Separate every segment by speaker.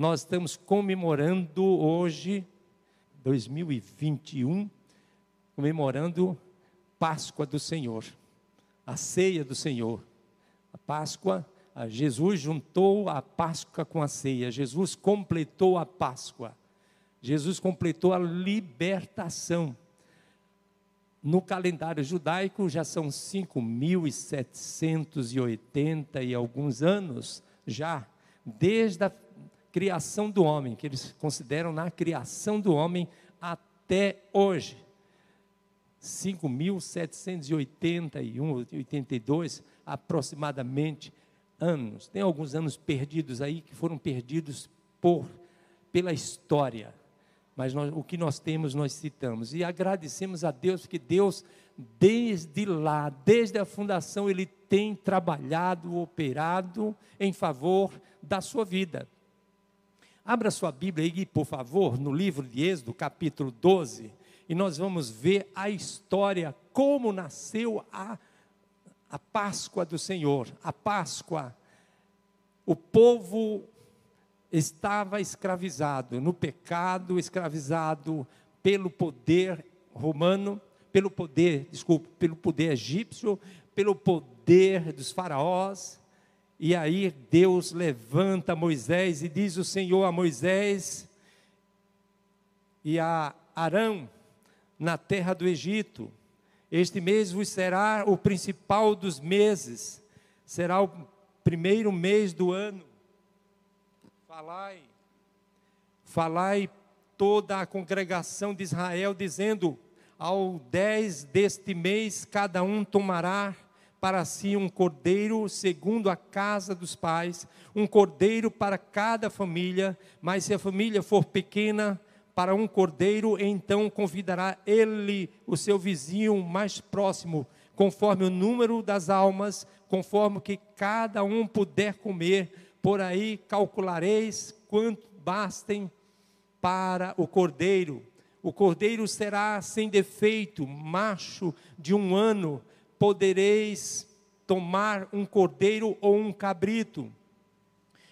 Speaker 1: nós estamos comemorando hoje, 2021, comemorando Páscoa do Senhor, a ceia do Senhor. A Páscoa, a Jesus juntou a Páscoa com a ceia, Jesus completou a Páscoa, Jesus completou a libertação. No calendário judaico já são 5.780 e alguns anos já, desde a criação do homem, que eles consideram na criação do homem até hoje. 5.781, 82 aproximadamente anos. Tem alguns anos perdidos aí que foram perdidos por pela história mas nós, o que nós temos, nós citamos. E agradecemos a Deus, porque Deus, desde lá, desde a fundação, Ele tem trabalhado, operado em favor da sua vida. Abra sua Bíblia aí, por favor, no livro de Êxodo, capítulo 12, e nós vamos ver a história, como nasceu a, a Páscoa do Senhor. A Páscoa, o povo estava escravizado no pecado, escravizado pelo poder romano, pelo poder, desculpe, pelo poder egípcio, pelo poder dos faraós. E aí Deus levanta Moisés e diz o Senhor a Moisés e a Arão na terra do Egito: Este mês vos será o principal dos meses, será o primeiro mês do ano. Falai, falai toda a congregação de Israel, dizendo: ao dez deste mês, cada um tomará para si um cordeiro, segundo a casa dos pais, um cordeiro para cada família, mas se a família for pequena, para um cordeiro, então convidará ele o seu vizinho mais próximo, conforme o número das almas, conforme que cada um puder comer por aí calculareis quanto bastem para o cordeiro. O cordeiro será sem defeito, macho de um ano. Podereis tomar um cordeiro ou um cabrito.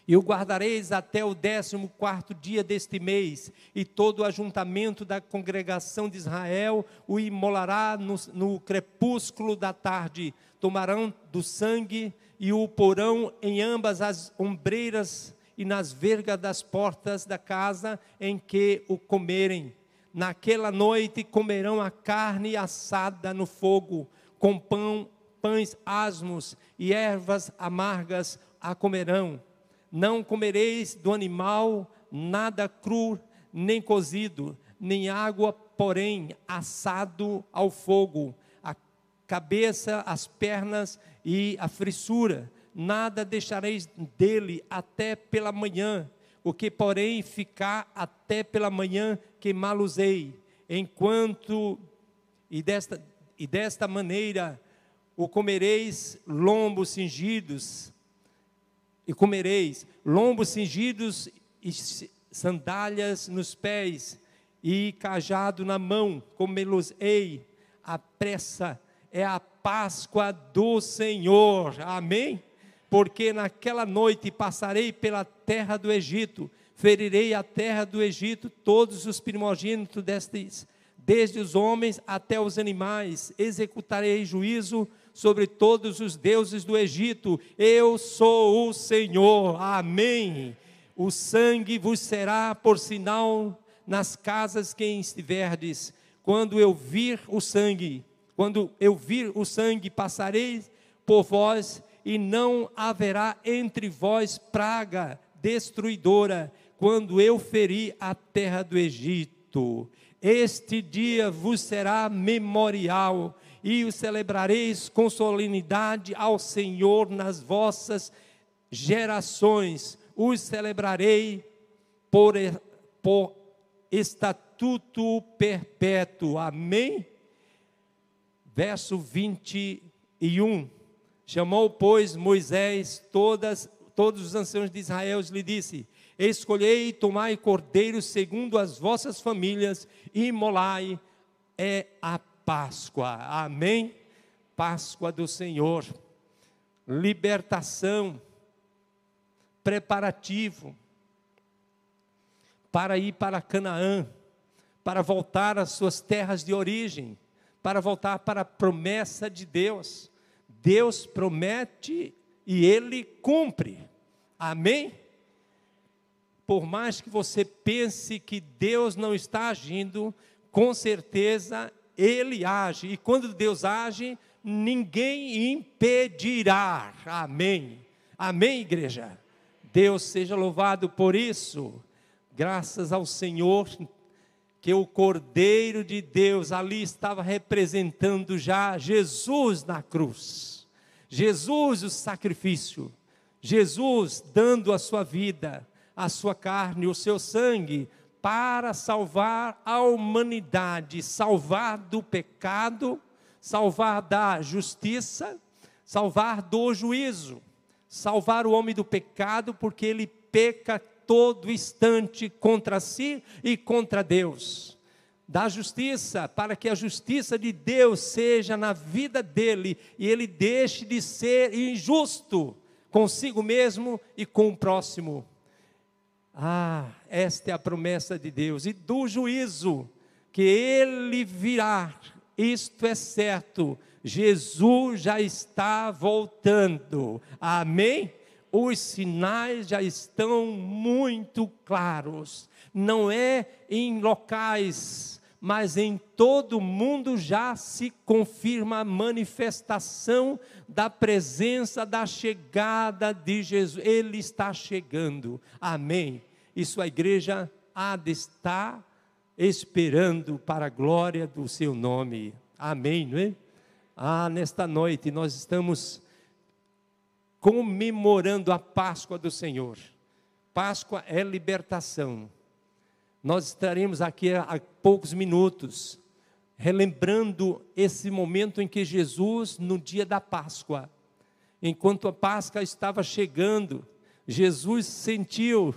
Speaker 1: E o guardareis até o décimo quarto dia deste mês, e todo o ajuntamento da congregação de Israel o imolará no, no crepúsculo da tarde. Tomarão do sangue e o porão em ambas as ombreiras e nas vergas das portas da casa em que o comerem. Naquela noite comerão a carne assada no fogo, com pão, pães asmos e ervas amargas a comerão. Não comereis do animal nada cru, nem cozido, nem água, porém assado ao fogo cabeça, as pernas e a frissura. Nada deixareis dele até pela manhã, o que, porém, ficar até pela manhã, queimá-los-ei. Enquanto, e desta, e desta maneira, o comereis lombos cingidos, e comereis lombos cingidos e sandálias nos pés, e cajado na mão, comê-los-ei à pressa é a Páscoa do Senhor. Amém? Porque naquela noite passarei pela terra do Egito, ferirei a terra do Egito todos os primogênitos destes, desde os homens até os animais, executarei juízo sobre todos os deuses do Egito. Eu sou o Senhor. Amém. O sangue vos será por sinal nas casas que estiverdes. Quando eu vir o sangue, quando eu vir o sangue, passarei por vós, e não haverá entre vós praga destruidora, quando eu ferir a terra do Egito. Este dia vos será memorial, e o celebrareis com solenidade ao Senhor nas vossas gerações. Os celebrarei por, por estatuto perpétuo. Amém? verso 21. Chamou, pois, Moisés todas, todos os anciãos de Israel e lhe disse: Escolhei e tomai cordeiros segundo as vossas famílias e molai é a Páscoa. Amém? Páscoa do Senhor. Libertação, preparativo. para ir para Canaã, para voltar às suas terras de origem, para voltar para a promessa de Deus. Deus promete e ele cumpre. Amém? Por mais que você pense que Deus não está agindo, com certeza ele age. E quando Deus age, ninguém impedirá. Amém. Amém, igreja. Deus seja louvado por isso. Graças ao Senhor que o Cordeiro de Deus ali estava representando já Jesus na cruz. Jesus o sacrifício. Jesus dando a sua vida, a sua carne, o seu sangue para salvar a humanidade, salvar do pecado, salvar da justiça, salvar do juízo, salvar o homem do pecado, porque ele peca todo instante contra si e contra Deus. Da justiça, para que a justiça de Deus seja na vida dele e ele deixe de ser injusto consigo mesmo e com o próximo. Ah, esta é a promessa de Deus. E do juízo que ele virá, isto é certo, Jesus já está voltando. Amém? Os sinais já estão muito claros. Não é em locais, mas em todo mundo já se confirma a manifestação da presença, da chegada de Jesus. Ele está chegando. Amém e sua igreja há de estar esperando para a glória do seu nome. Amém, não é? Ah, nesta noite nós estamos comemorando a Páscoa do Senhor. Páscoa é libertação. Nós estaremos aqui há poucos minutos relembrando esse momento em que Jesus, no dia da Páscoa, enquanto a Páscoa estava chegando, Jesus sentiu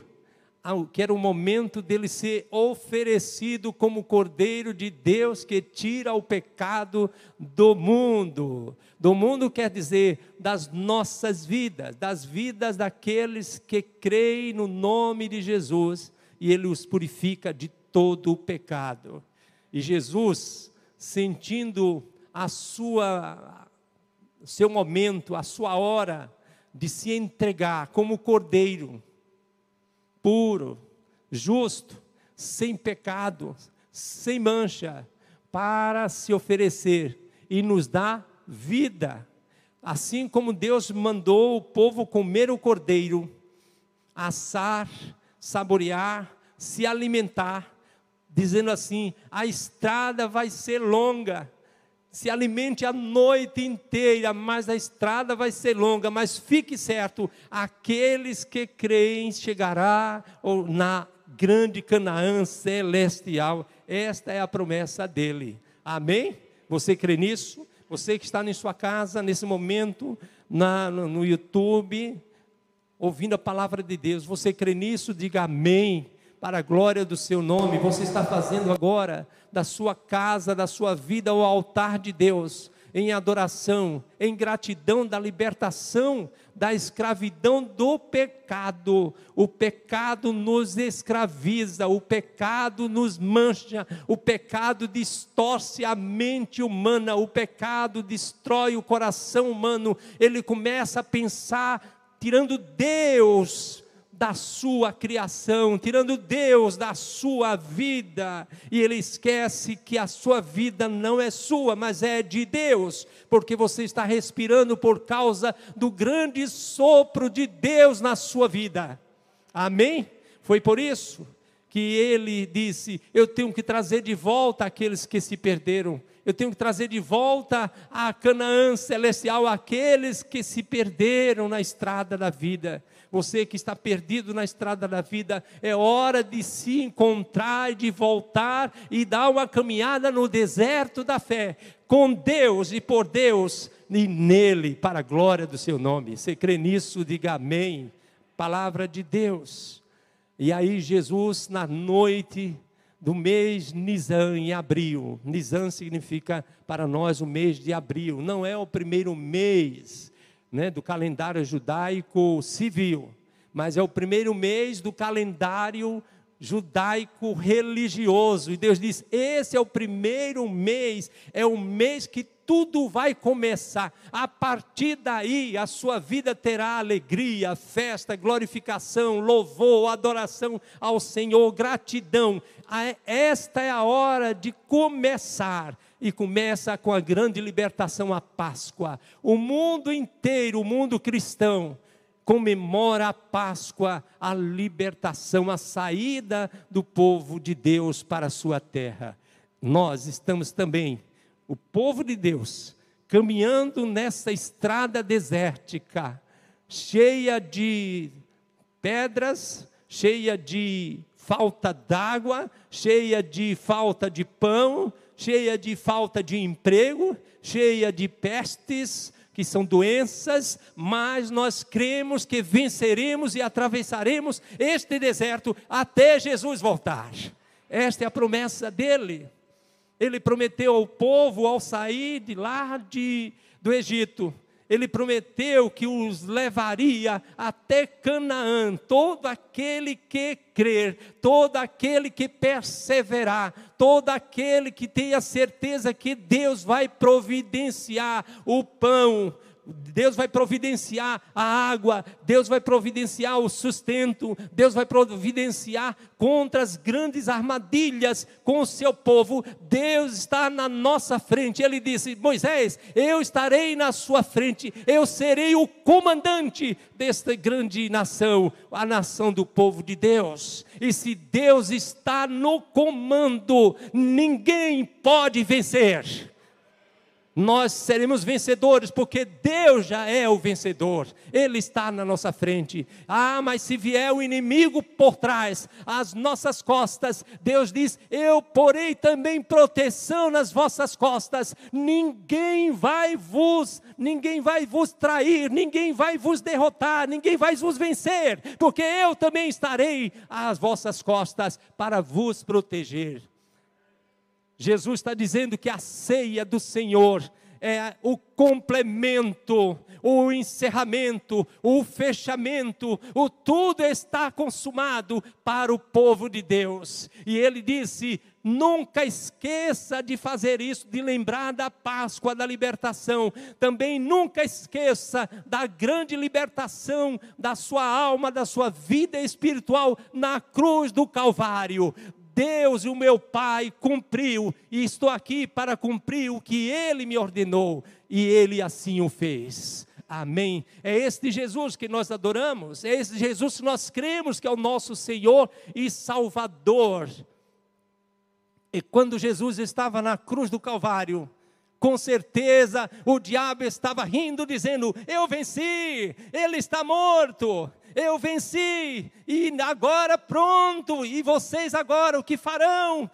Speaker 1: que era o momento dele ser oferecido como Cordeiro de Deus que tira o pecado do mundo. Do mundo quer dizer das nossas vidas, das vidas daqueles que creem no nome de Jesus e ele os purifica de todo o pecado. E Jesus, sentindo a sua seu momento, a sua hora de se entregar como cordeiro, puro, justo, sem pecado, sem mancha, para se oferecer e nos dar vida. Assim como Deus mandou o povo comer o cordeiro, assar, saborear, se alimentar, dizendo assim: a estrada vai ser longa, se alimente a noite inteira, mas a estrada vai ser longa, mas fique certo, aqueles que creem chegará na grande Canaã celestial. Esta é a promessa dele. Amém? Você crê nisso? Você que está em sua casa nesse momento, na, no, no YouTube, ouvindo a palavra de Deus, você crê nisso? Diga amém para a glória do seu nome. Você está fazendo agora da sua casa, da sua vida, o altar de Deus, em adoração, em gratidão da libertação da escravidão do pecado. O pecado nos escraviza, o pecado nos mancha, o pecado distorce a mente humana, o pecado destrói o coração humano. Ele começa a pensar tirando Deus da sua criação, tirando Deus da sua vida, e ele esquece que a sua vida não é sua, mas é de Deus, porque você está respirando por causa do grande sopro de Deus na sua vida. Amém? Foi por isso que ele disse: Eu tenho que trazer de volta aqueles que se perderam. Eu tenho que trazer de volta a Canaã celestial aqueles que se perderam na estrada da vida. Você que está perdido na estrada da vida, é hora de se encontrar de voltar e dar uma caminhada no deserto da fé, com Deus e por Deus e nele, para a glória do seu nome. Você crê nisso? Diga amém. Palavra de Deus. E aí, Jesus, na noite do mês Nisan, em abril. Nisan significa para nós o mês de abril. Não é o primeiro mês né, do calendário judaico civil, mas é o primeiro mês do calendário judaico religioso. E Deus diz: esse é o primeiro mês, é o mês que tudo vai começar. A partir daí, a sua vida terá alegria, festa, glorificação, louvor, adoração ao Senhor, gratidão. Esta é a hora de começar. E começa com a grande libertação, a Páscoa. O mundo inteiro, o mundo cristão, comemora a Páscoa, a libertação, a saída do povo de Deus para a sua terra. Nós estamos também, o povo de Deus, caminhando nessa estrada desértica, cheia de pedras, cheia de falta d'água, cheia de falta de pão, cheia de falta de emprego, cheia de pestes, que são doenças, mas nós cremos que venceremos e atravessaremos este deserto até Jesus voltar. Esta é a promessa dele. Ele prometeu ao povo ao sair de lá de, do Egito, ele prometeu que os levaria até Canaã. Todo aquele que crer, todo aquele que perseverar, todo aquele que tenha certeza que Deus vai providenciar o pão, Deus vai providenciar a água, Deus vai providenciar o sustento, Deus vai providenciar contra as grandes armadilhas com o seu povo. Deus está na nossa frente. Ele disse: Moisés, eu estarei na sua frente, eu serei o comandante desta grande nação, a nação do povo de Deus. E se Deus está no comando, ninguém pode vencer nós seremos vencedores, porque Deus já é o vencedor, Ele está na nossa frente. Ah, mas se vier o inimigo por trás, às nossas costas, Deus diz: Eu porei também proteção nas vossas costas, ninguém vai vos, ninguém vai vos trair, ninguém vai vos derrotar, ninguém vai vos vencer, porque eu também estarei às vossas costas para vos proteger. Jesus está dizendo que a ceia do Senhor é o complemento, o encerramento, o fechamento, o tudo está consumado para o povo de Deus. E ele disse: Nunca esqueça de fazer isso, de lembrar da Páscoa, da libertação. Também nunca esqueça da grande libertação da sua alma, da sua vida espiritual na cruz do Calvário. Deus, o meu Pai, cumpriu, e estou aqui para cumprir o que Ele me ordenou, e Ele assim o fez. Amém. É este Jesus que nós adoramos, é este Jesus que nós cremos que é o nosso Senhor e Salvador. E quando Jesus estava na cruz do Calvário, com certeza o diabo estava rindo, dizendo: Eu venci, ele está morto eu venci, e agora pronto, e vocês agora o que farão?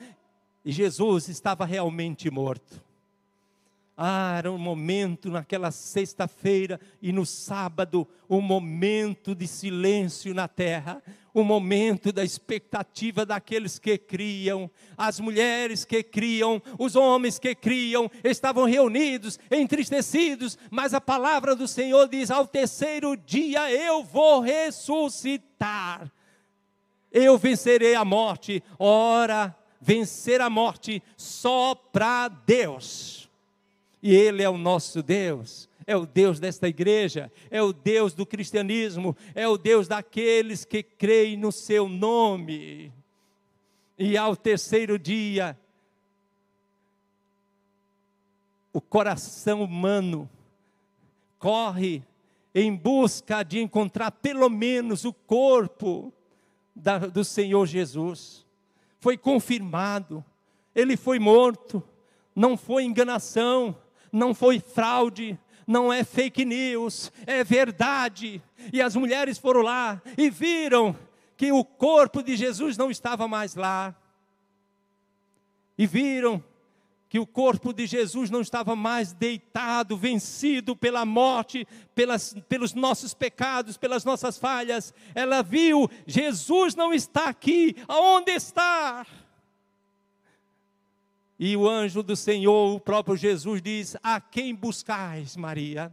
Speaker 1: E Jesus estava realmente morto. Ah, era um momento naquela sexta-feira e no sábado, um momento de silêncio na terra, um momento da expectativa daqueles que criam, as mulheres que criam, os homens que criam, estavam reunidos, entristecidos, mas a palavra do Senhor diz: ao terceiro dia eu vou ressuscitar, eu vencerei a morte. Ora, vencer a morte só para Deus. E Ele é o nosso Deus, é o Deus desta igreja, é o Deus do cristianismo, é o Deus daqueles que creem no Seu nome. E ao terceiro dia, o coração humano corre em busca de encontrar pelo menos o corpo da, do Senhor Jesus. Foi confirmado, ele foi morto, não foi enganação, não foi fraude, não é fake news, é verdade. E as mulheres foram lá e viram que o corpo de Jesus não estava mais lá. E viram que o corpo de Jesus não estava mais deitado, vencido pela morte, pelas, pelos nossos pecados, pelas nossas falhas. Ela viu: Jesus não está aqui, aonde está? E o anjo do Senhor, o próprio Jesus, diz: A quem buscais, Maria?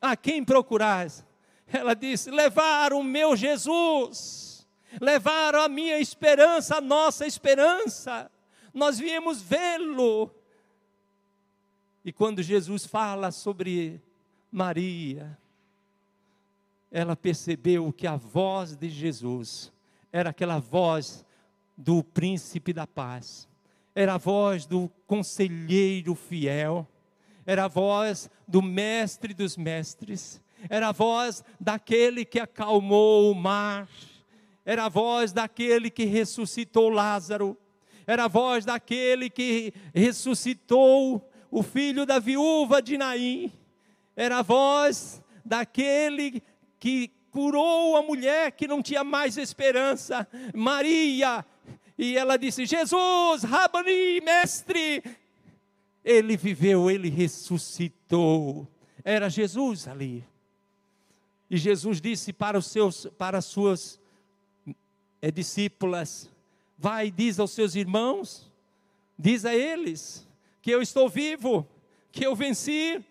Speaker 1: A quem procurais? Ela disse: Levar o meu Jesus. levaram a minha esperança, a nossa esperança. Nós viemos vê-lo. E quando Jesus fala sobre Maria, ela percebeu que a voz de Jesus era aquela voz do príncipe da paz, era a voz do conselheiro fiel, era a voz do mestre dos mestres, era a voz daquele que acalmou o mar, era a voz daquele que ressuscitou Lázaro, era a voz daquele que ressuscitou o filho da viúva de Naim, era a voz daquele que curou a mulher que não tinha mais esperança, Maria, e ela disse: Jesus, Rabani, mestre. Ele viveu, ele ressuscitou. Era Jesus ali. E Jesus disse para os seus, para as suas é, discípulas: Vai, diz aos seus irmãos, diz a eles que eu estou vivo, que eu venci.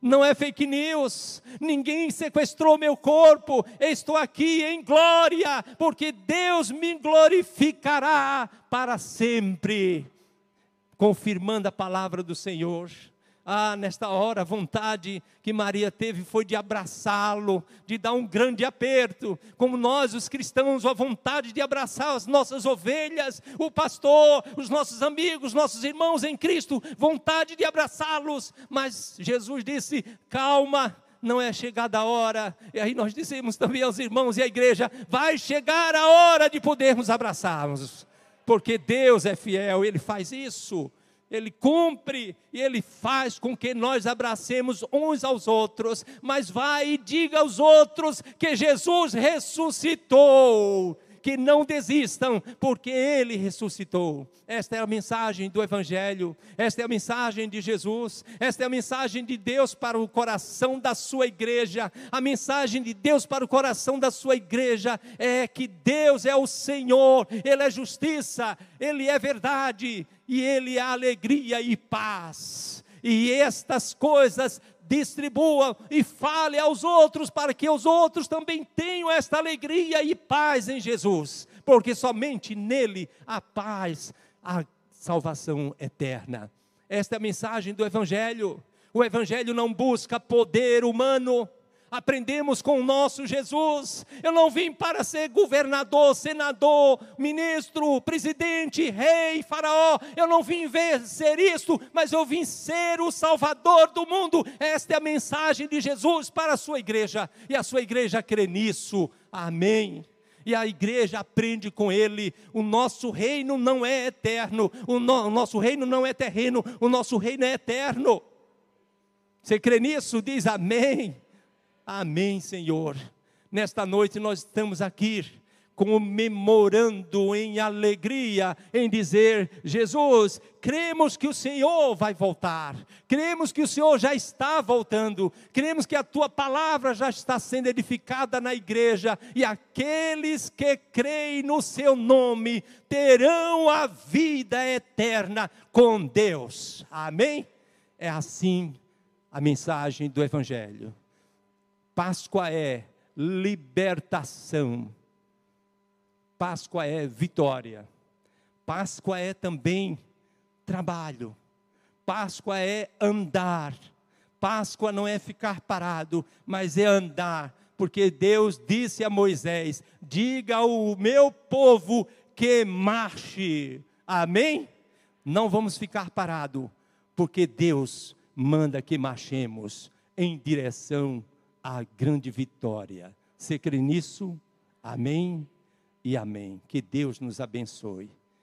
Speaker 1: Não é fake news, ninguém sequestrou meu corpo, estou aqui em glória, porque Deus me glorificará para sempre. Confirmando a palavra do Senhor. Ah, nesta hora, a vontade que Maria teve foi de abraçá-lo, de dar um grande aperto, como nós, os cristãos, a vontade de abraçar as nossas ovelhas, o pastor, os nossos amigos, nossos irmãos em Cristo, vontade de abraçá-los, mas Jesus disse: calma, não é chegada a hora, e aí nós dizemos também aos irmãos e à igreja: vai chegar a hora de podermos abraçarmos, porque Deus é fiel, Ele faz isso. Ele cumpre e ele faz com que nós abracemos uns aos outros, mas vai e diga aos outros que Jesus ressuscitou, que não desistam, porque ele ressuscitou. Esta é a mensagem do Evangelho, esta é a mensagem de Jesus, esta é a mensagem de Deus para o coração da sua igreja. A mensagem de Deus para o coração da sua igreja é que Deus é o Senhor, Ele é justiça, Ele é verdade e Ele é alegria e paz. E estas coisas distribua e fale aos outros, para que os outros também tenham esta alegria e paz em Jesus, porque somente nele há paz, a salvação eterna. Esta é a mensagem do Evangelho. O Evangelho não busca poder humano, aprendemos com o nosso Jesus. Eu não vim para ser governador, senador, ministro, presidente, rei, faraó. Eu não vim ver ser isto, mas eu vim ser o salvador do mundo. Esta é a mensagem de Jesus para a sua igreja, e a sua igreja crê nisso. Amém e a igreja aprende com ele. O nosso reino não é eterno, o, no, o, nosso reino não é terreno, o nosso reino é eterno. Você crê nisso? Diz amém. Amém, Senhor. Nesta noite nós estamos aqui comemorando em alegria, em dizer: Jesus, cremos que o Senhor vai voltar, cremos que o Senhor já está voltando, cremos que a tua palavra já está sendo edificada na igreja, e aqueles que creem no seu nome terão a vida eterna com Deus. Amém? É assim a mensagem do Evangelho. Páscoa é libertação. Páscoa é vitória. Páscoa é também trabalho. Páscoa é andar. Páscoa não é ficar parado, mas é andar, porque Deus disse a Moisés: diga ao meu povo que marche. Amém? Não vamos ficar parado, porque Deus manda que marchemos em direção a grande vitória. Você crê nisso? Amém e amém. Que Deus nos abençoe.